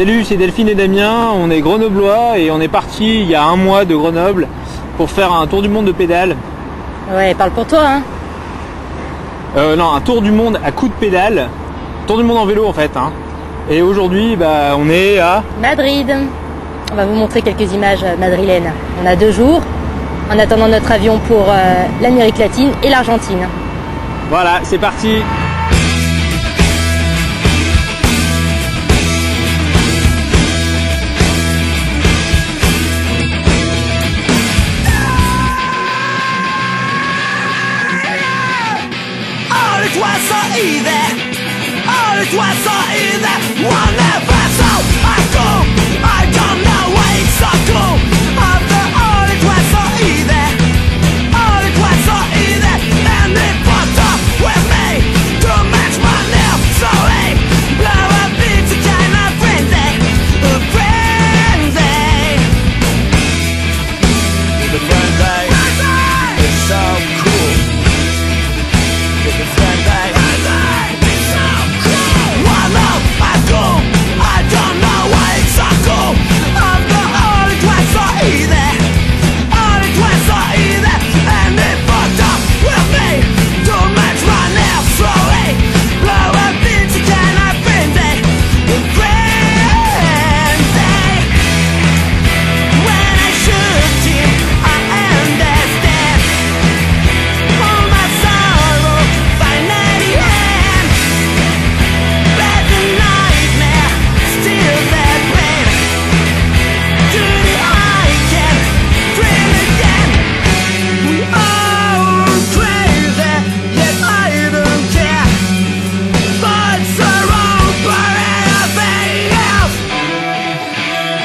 Salut, c'est Delphine et Damien, on est grenoblois et on est parti il y a un mois de Grenoble pour faire un tour du monde de pédale. Ouais, parle pour toi, hein. Euh, non, un tour du monde à coups de pédale. Tour du monde en vélo en fait. Hein. Et aujourd'hui, bah, on est à... Madrid. On va vous montrer quelques images euh, madrilènes. On a deux jours en attendant notre avion pour euh, l'Amérique latine et l'Argentine. Voilà, c'est parti いで俺とはそいで Whatever.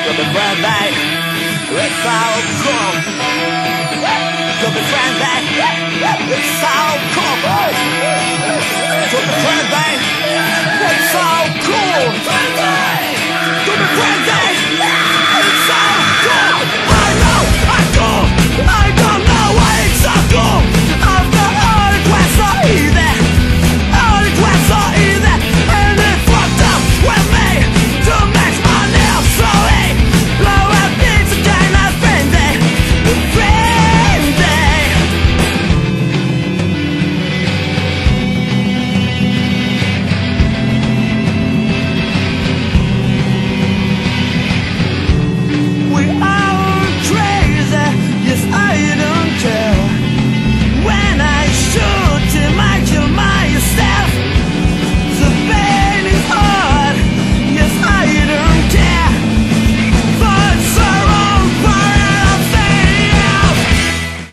You'll be friendly. It's all gone. Don't be friendly.